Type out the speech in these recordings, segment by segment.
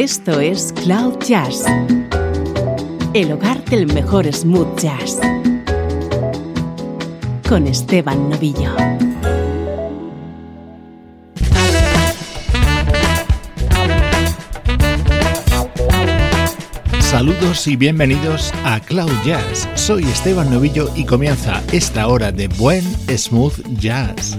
Esto es Cloud Jazz, el hogar del mejor smooth jazz, con Esteban Novillo. Saludos y bienvenidos a Cloud Jazz. Soy Esteban Novillo y comienza esta hora de buen smooth jazz.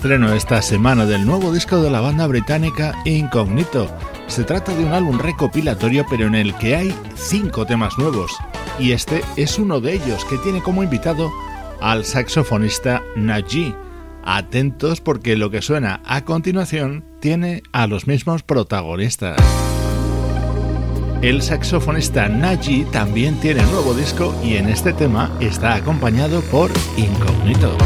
Estreno esta semana del nuevo disco de la banda británica Incognito. Se trata de un álbum recopilatorio pero en el que hay cinco temas nuevos y este es uno de ellos que tiene como invitado al saxofonista Naji. Atentos porque lo que suena a continuación tiene a los mismos protagonistas. El saxofonista Naji también tiene nuevo disco y en este tema está acompañado por Incognito.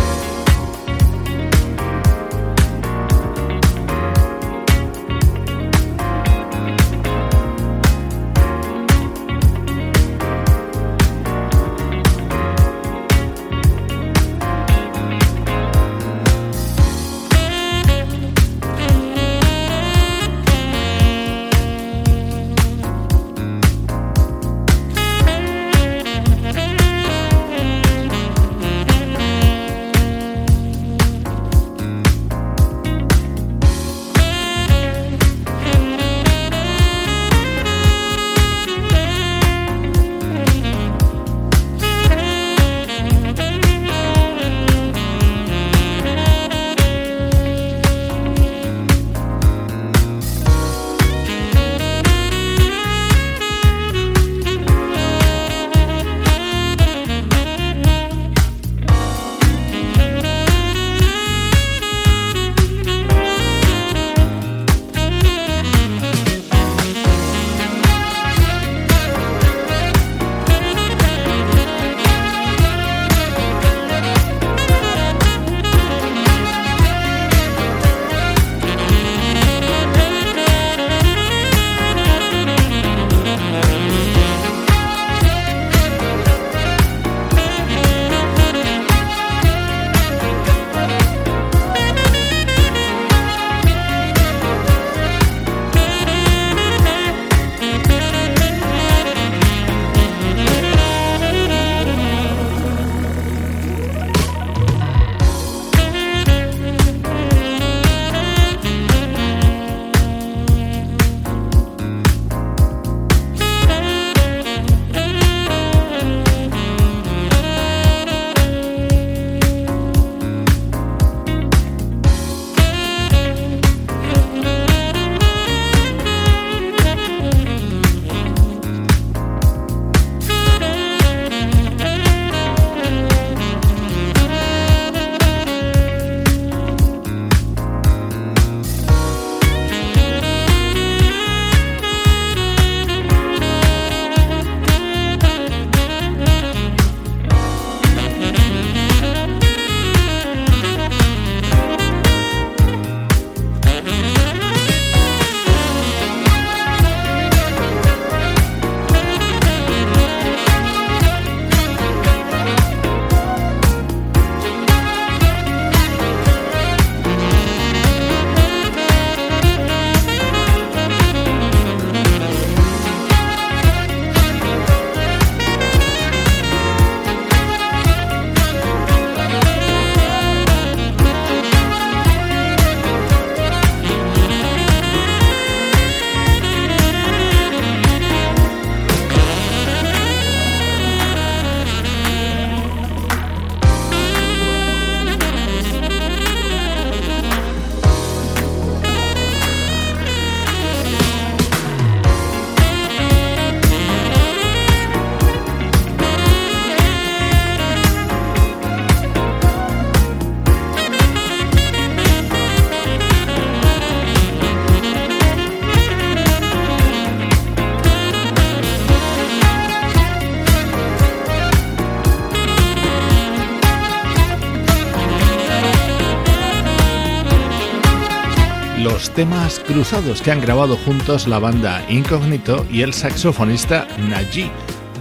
Temas cruzados que han grabado juntos la banda Incognito y el saxofonista Naji.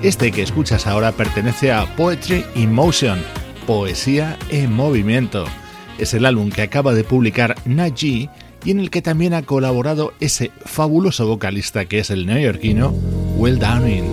Este que escuchas ahora pertenece a Poetry in Motion, Poesía en Movimiento. Es el álbum que acaba de publicar Naji y en el que también ha colaborado ese fabuloso vocalista que es el neoyorquino Will Downing.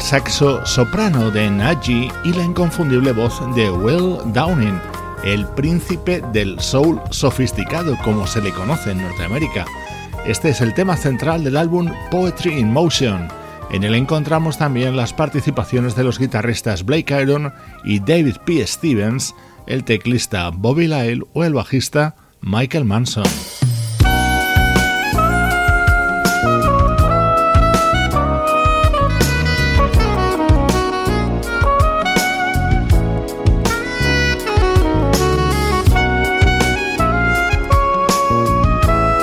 Saxo soprano de Naji y la inconfundible voz de Will Downing, el príncipe del soul sofisticado como se le conoce en Norteamérica. Este es el tema central del álbum Poetry in Motion. En él encontramos también las participaciones de los guitarristas Blake Iron y David P. Stevens, el teclista Bobby Lyle o el bajista Michael Manson.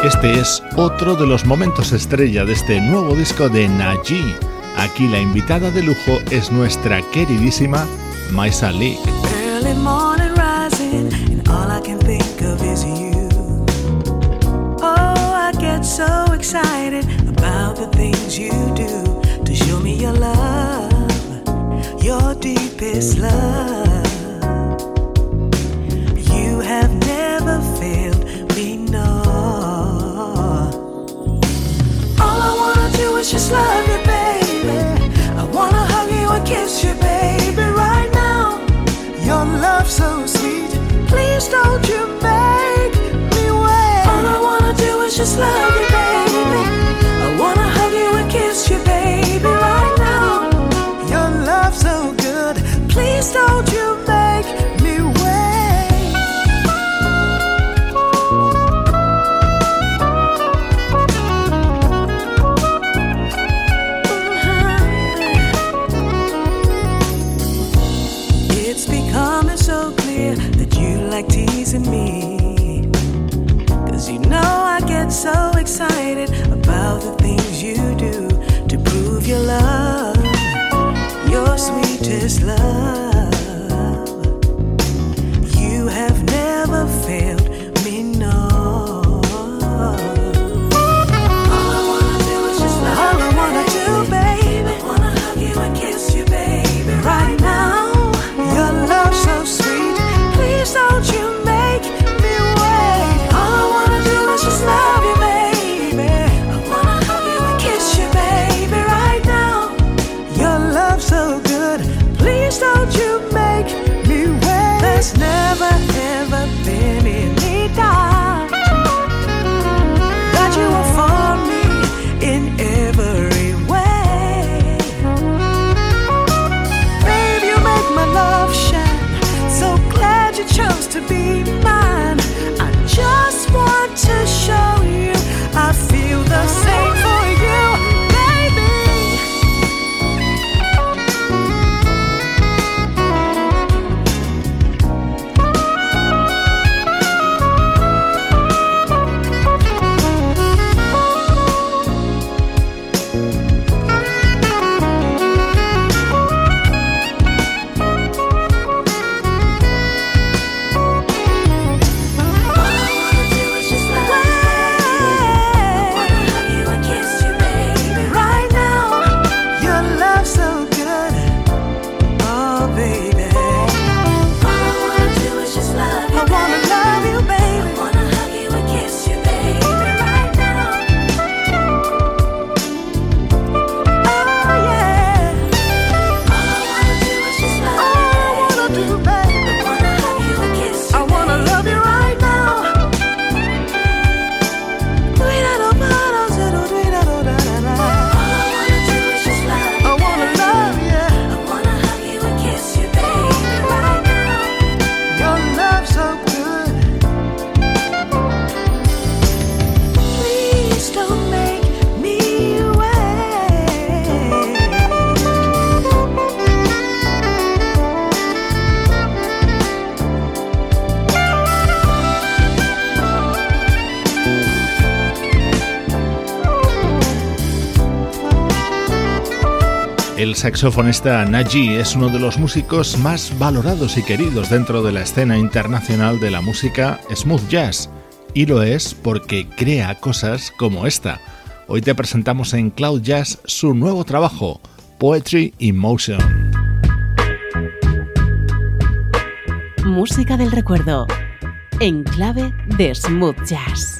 Este es otro de los momentos estrella de este nuevo disco de Naji. Aquí la invitada de lujo es nuestra queridísima Maisa Lee. Oh, so excited about the things you do to show me your love, your deepest love. Just love you, baby. I wanna hug you and kiss you, baby, right now. Your love so sweet. Please don't you make me wait. All I wanna do is just love you, baby. I wanna hug you and kiss you, baby, right now. Your love so good. Please don't you so excited about the things you do to prove your love, your sweetest love. Saxofonista Naji es uno de los músicos más valorados y queridos dentro de la escena internacional de la música smooth jazz, y lo es porque crea cosas como esta. Hoy te presentamos en Cloud Jazz su nuevo trabajo, Poetry in Motion. Música del recuerdo, en clave de smooth jazz.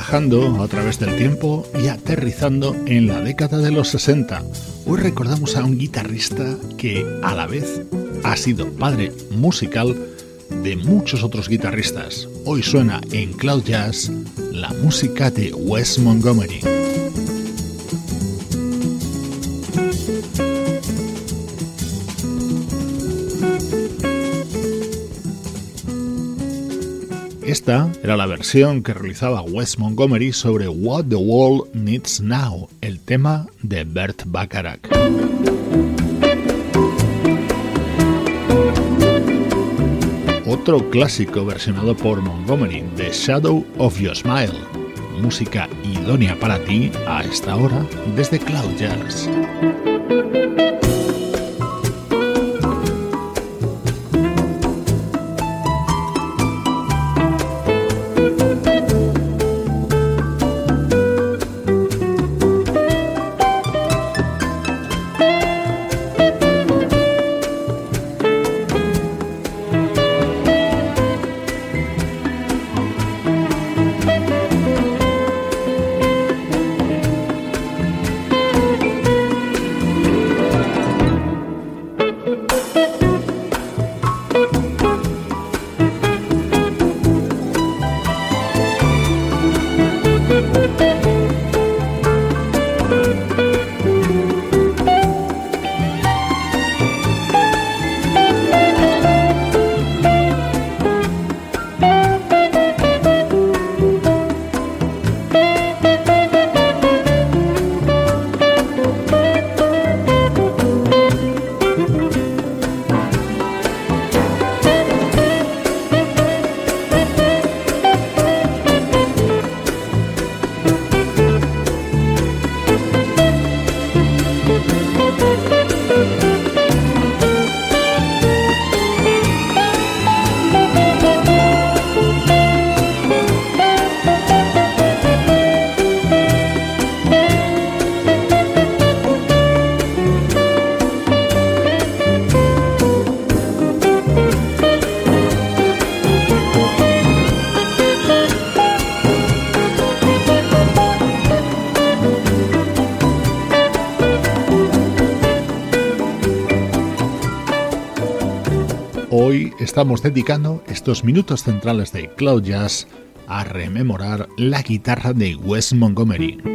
A través del tiempo y aterrizando en la década de los 60. Hoy recordamos a un guitarrista que a la vez ha sido padre musical de muchos otros guitarristas. Hoy suena en Cloud Jazz la música de Wes Montgomery. Esta era la versión que realizaba Wes Montgomery sobre What the World Needs Now, el tema de Bert Bacharach. Otro clásico versionado por Montgomery, The Shadow of Your Smile, música idónea para ti a esta hora desde Cloud Jazz. Estamos dedicando estos minutos centrales de Cloud Jazz a rememorar la guitarra de Wes Montgomery.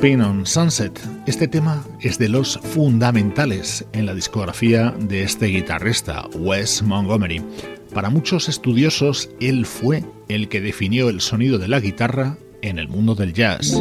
Pin on Sunset. Este tema es de los fundamentales en la discografía de este guitarrista, Wes Montgomery. Para muchos estudiosos, él fue el que definió el sonido de la guitarra en el mundo del jazz.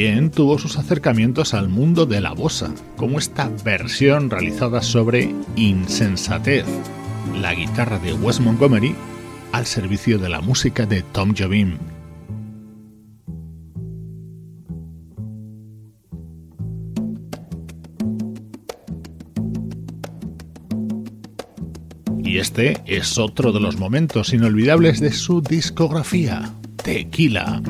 También tuvo sus acercamientos al mundo de la bossa, como esta versión realizada sobre Insensatez, la guitarra de Wes Montgomery al servicio de la música de Tom Jobim. Y este es otro de los momentos inolvidables de su discografía, Tequila.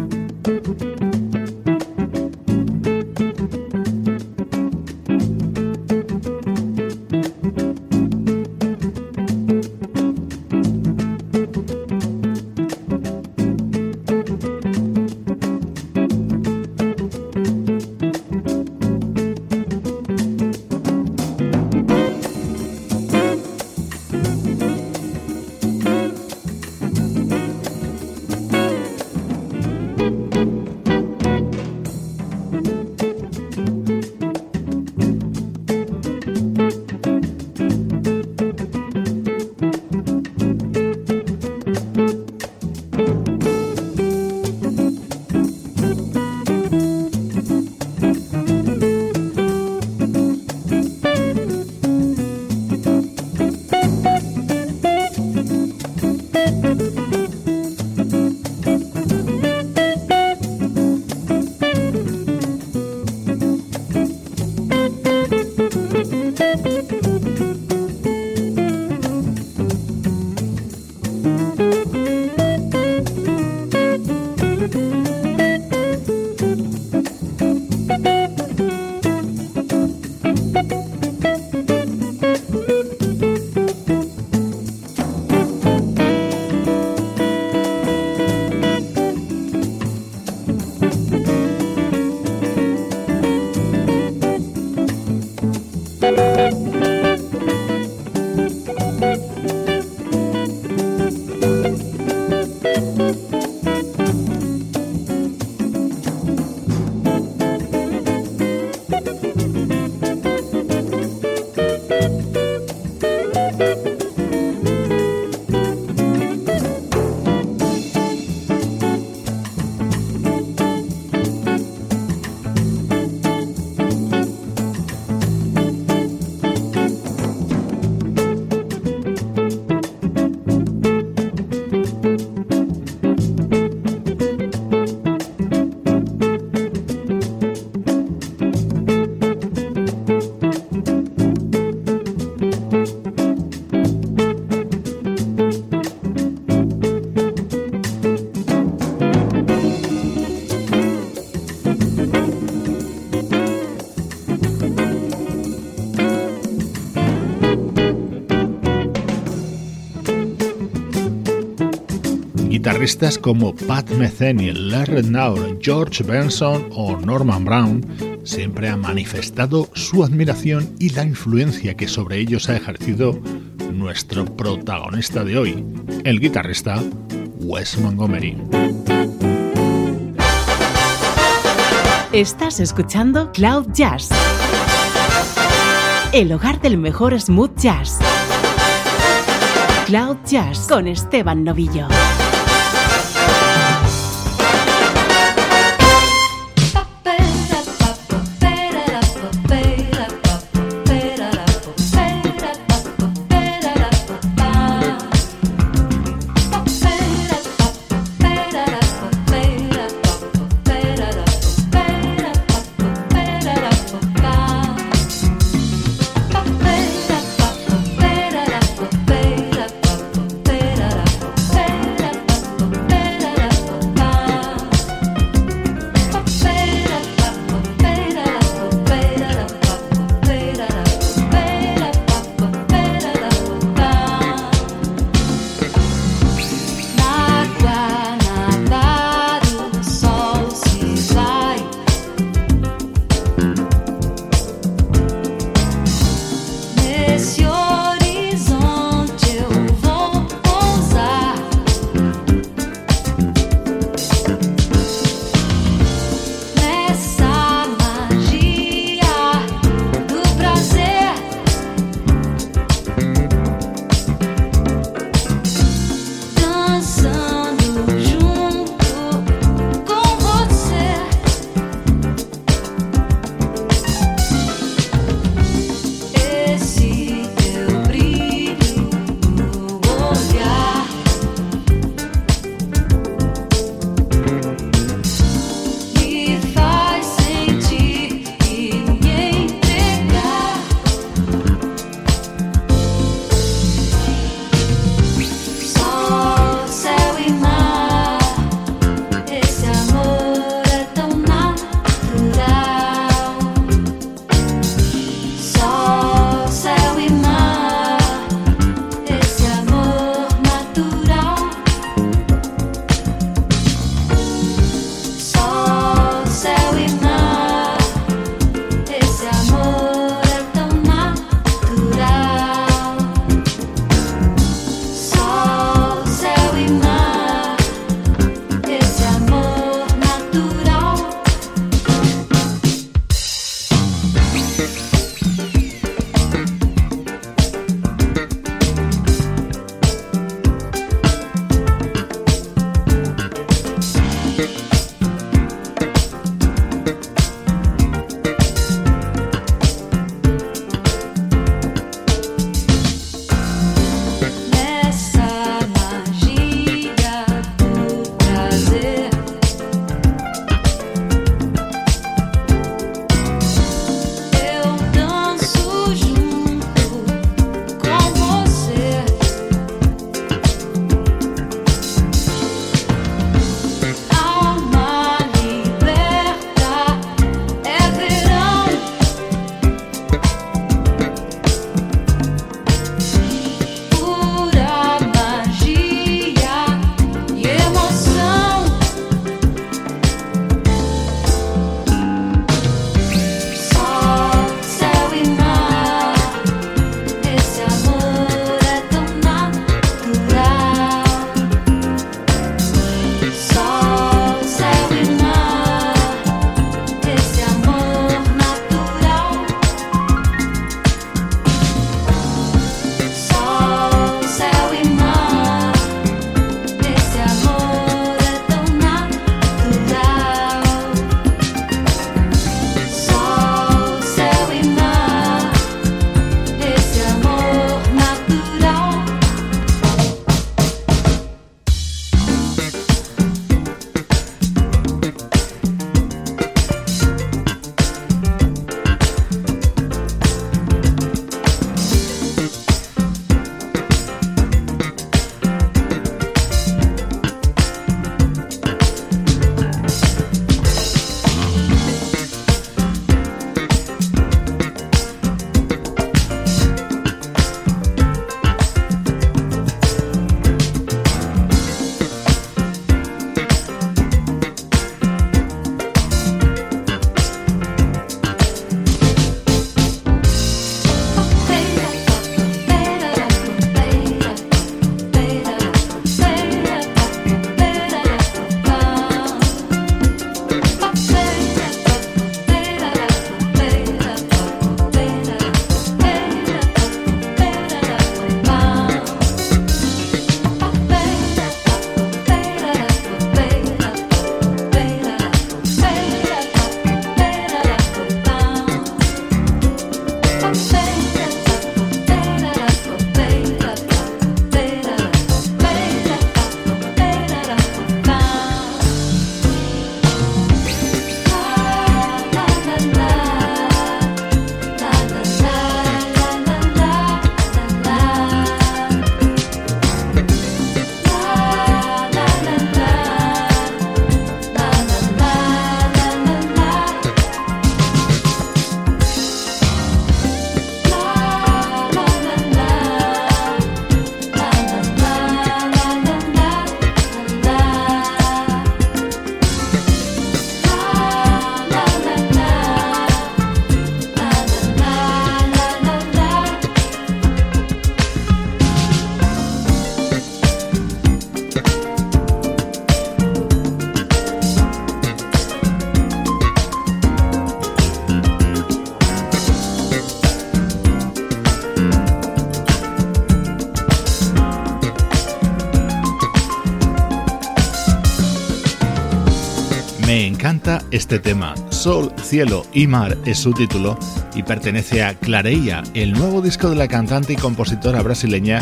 Guitarristas como Pat Metheny, Larry Naur, George Benson o Norman Brown siempre han manifestado su admiración y la influencia que sobre ellos ha ejercido nuestro protagonista de hoy, el guitarrista Wes Montgomery. Estás escuchando Cloud Jazz, el hogar del mejor smooth jazz. Cloud Jazz con Esteban Novillo. Este tema. Sol, cielo y mar es su título y pertenece a Clareia, el nuevo disco de la cantante y compositora brasileña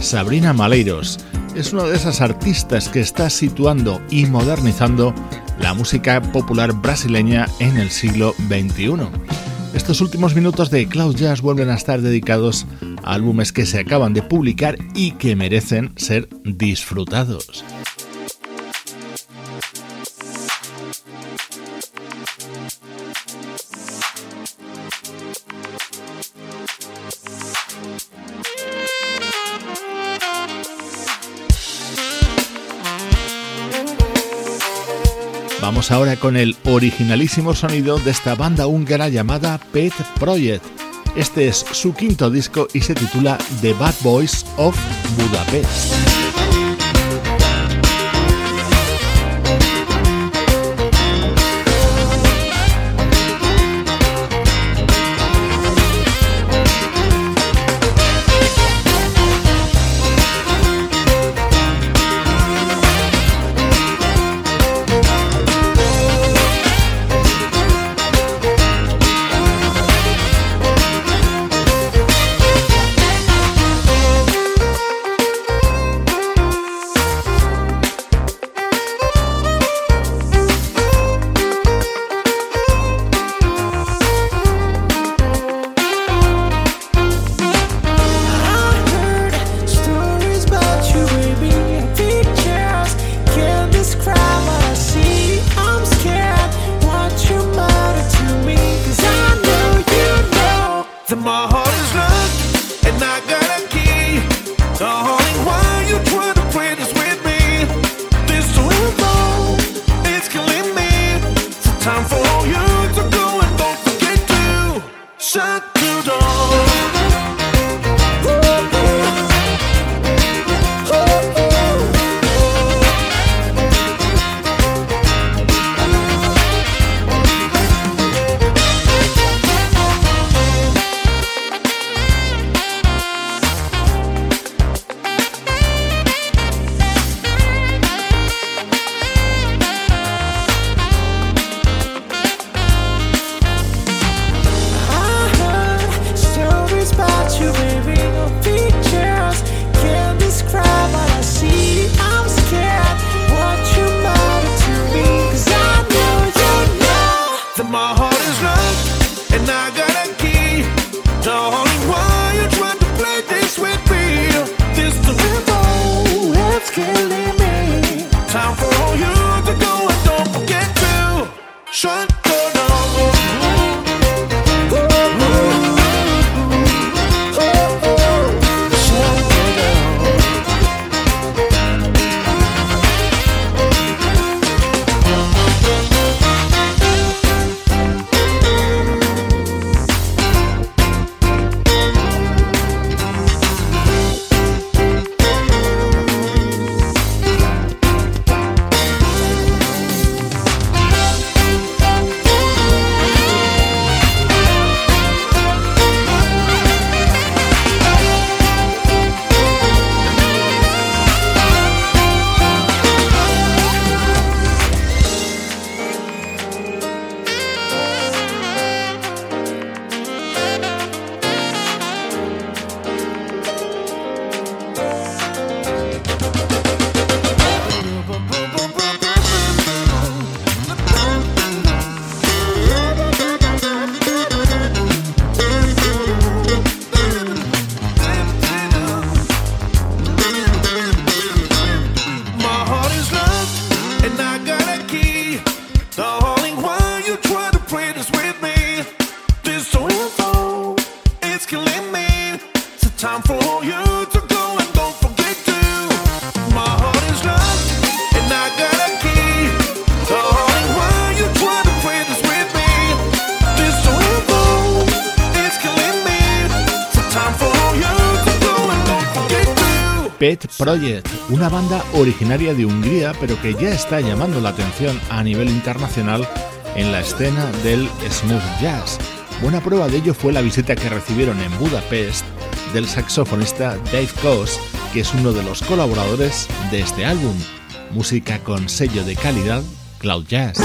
Sabrina Maleiros. Es una de esas artistas que está situando y modernizando la música popular brasileña en el siglo XXI. Estos últimos minutos de Cloud Jazz vuelven a estar dedicados a álbumes que se acaban de publicar y que merecen ser disfrutados. Ahora con el originalísimo sonido de esta banda húngara llamada Pet Project. Este es su quinto disco y se titula The Bad Boys of Budapest. Una banda originaria de Hungría pero que ya está llamando la atención a nivel internacional en la escena del smooth jazz. Buena prueba de ello fue la visita que recibieron en Budapest del saxofonista Dave Koss, que es uno de los colaboradores de este álbum. Música con sello de calidad Cloud Jazz.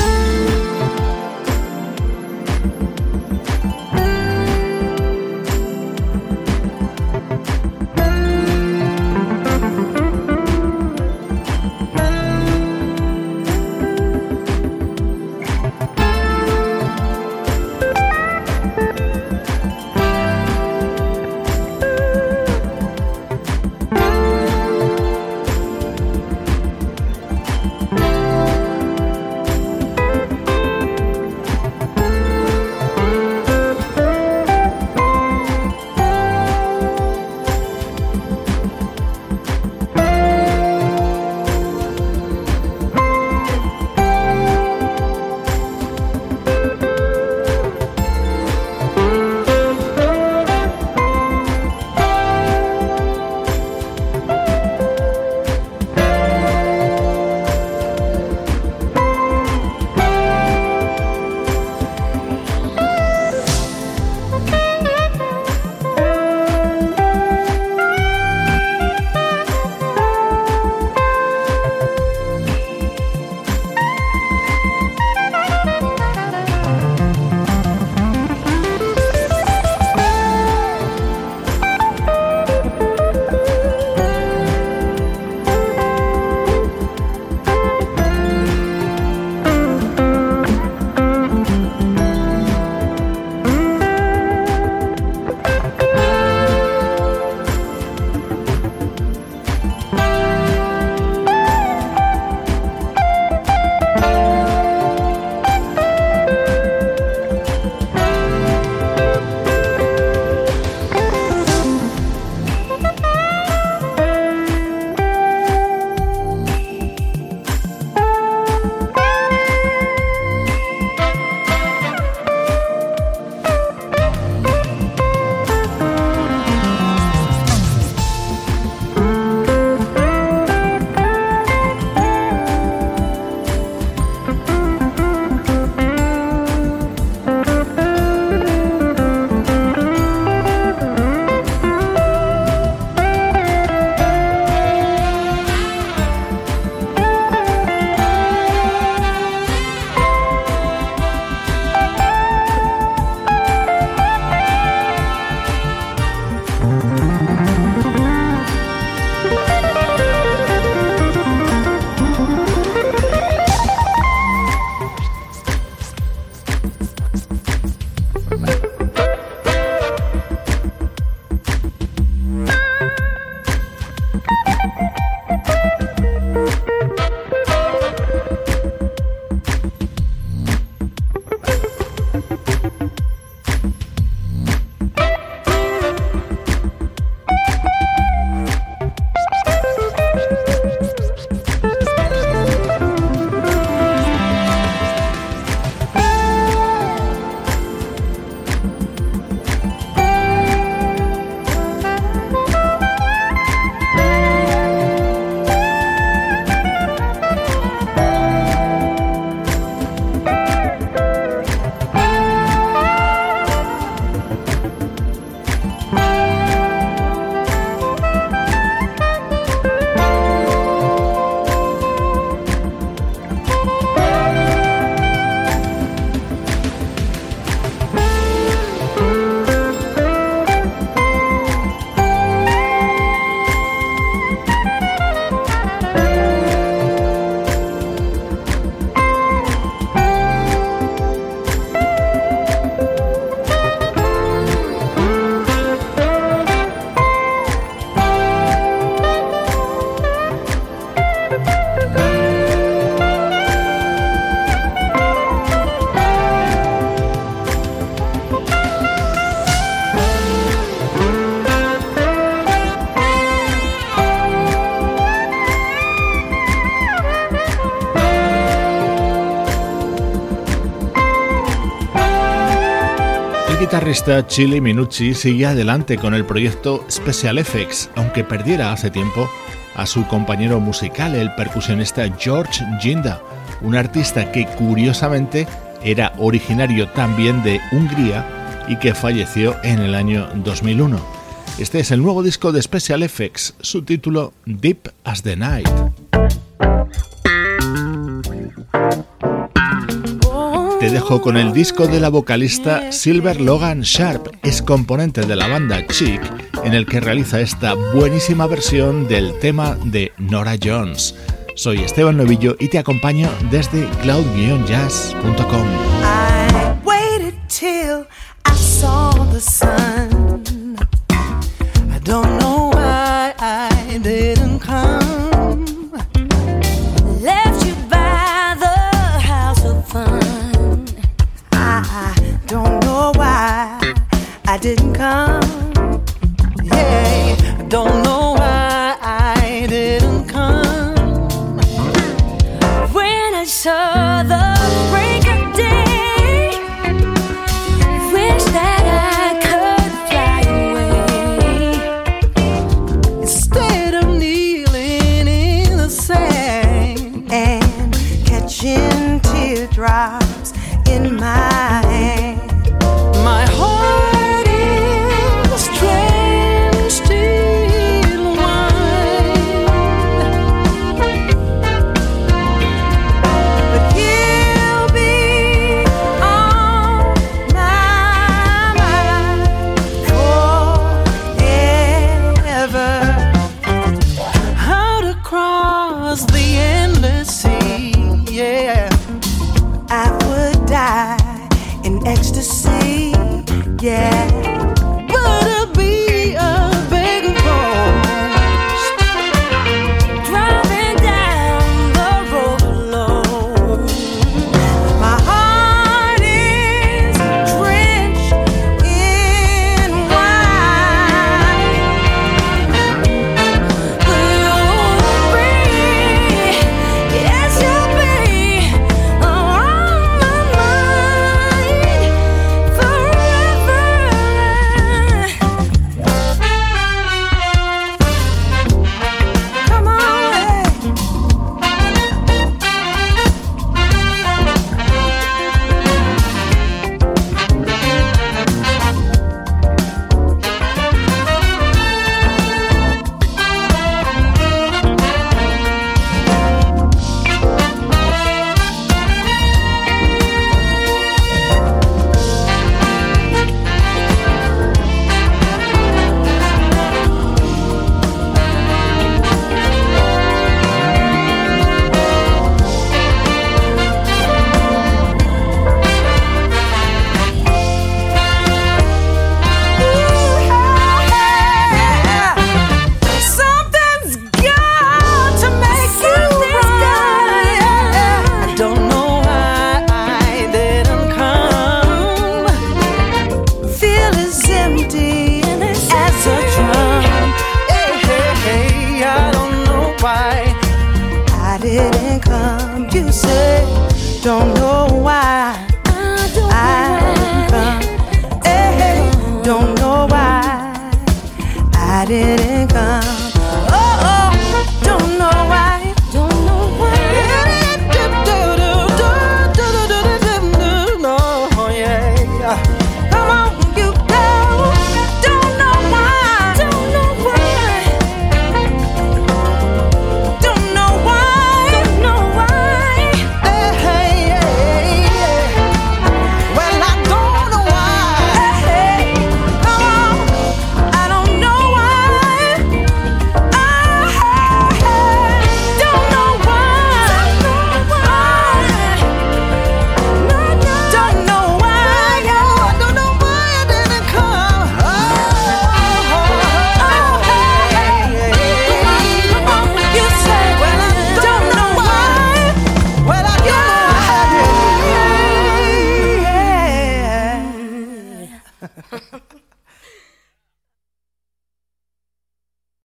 Guitarrista Chili Minucci sigue adelante con el proyecto Special Effects, aunque perdiera hace tiempo a su compañero musical, el percusionista George Ginda, un artista que curiosamente era originario también de Hungría y que falleció en el año 2001. Este es el nuevo disco de Special Effects, su título Deep as the Night. Te dejo con el disco de la vocalista Silver Logan Sharp, es componente de la banda Chic, en el que realiza esta buenísima versión del tema de Nora Jones. Soy Esteban Novillo y te acompaño desde cloud-jazz.com.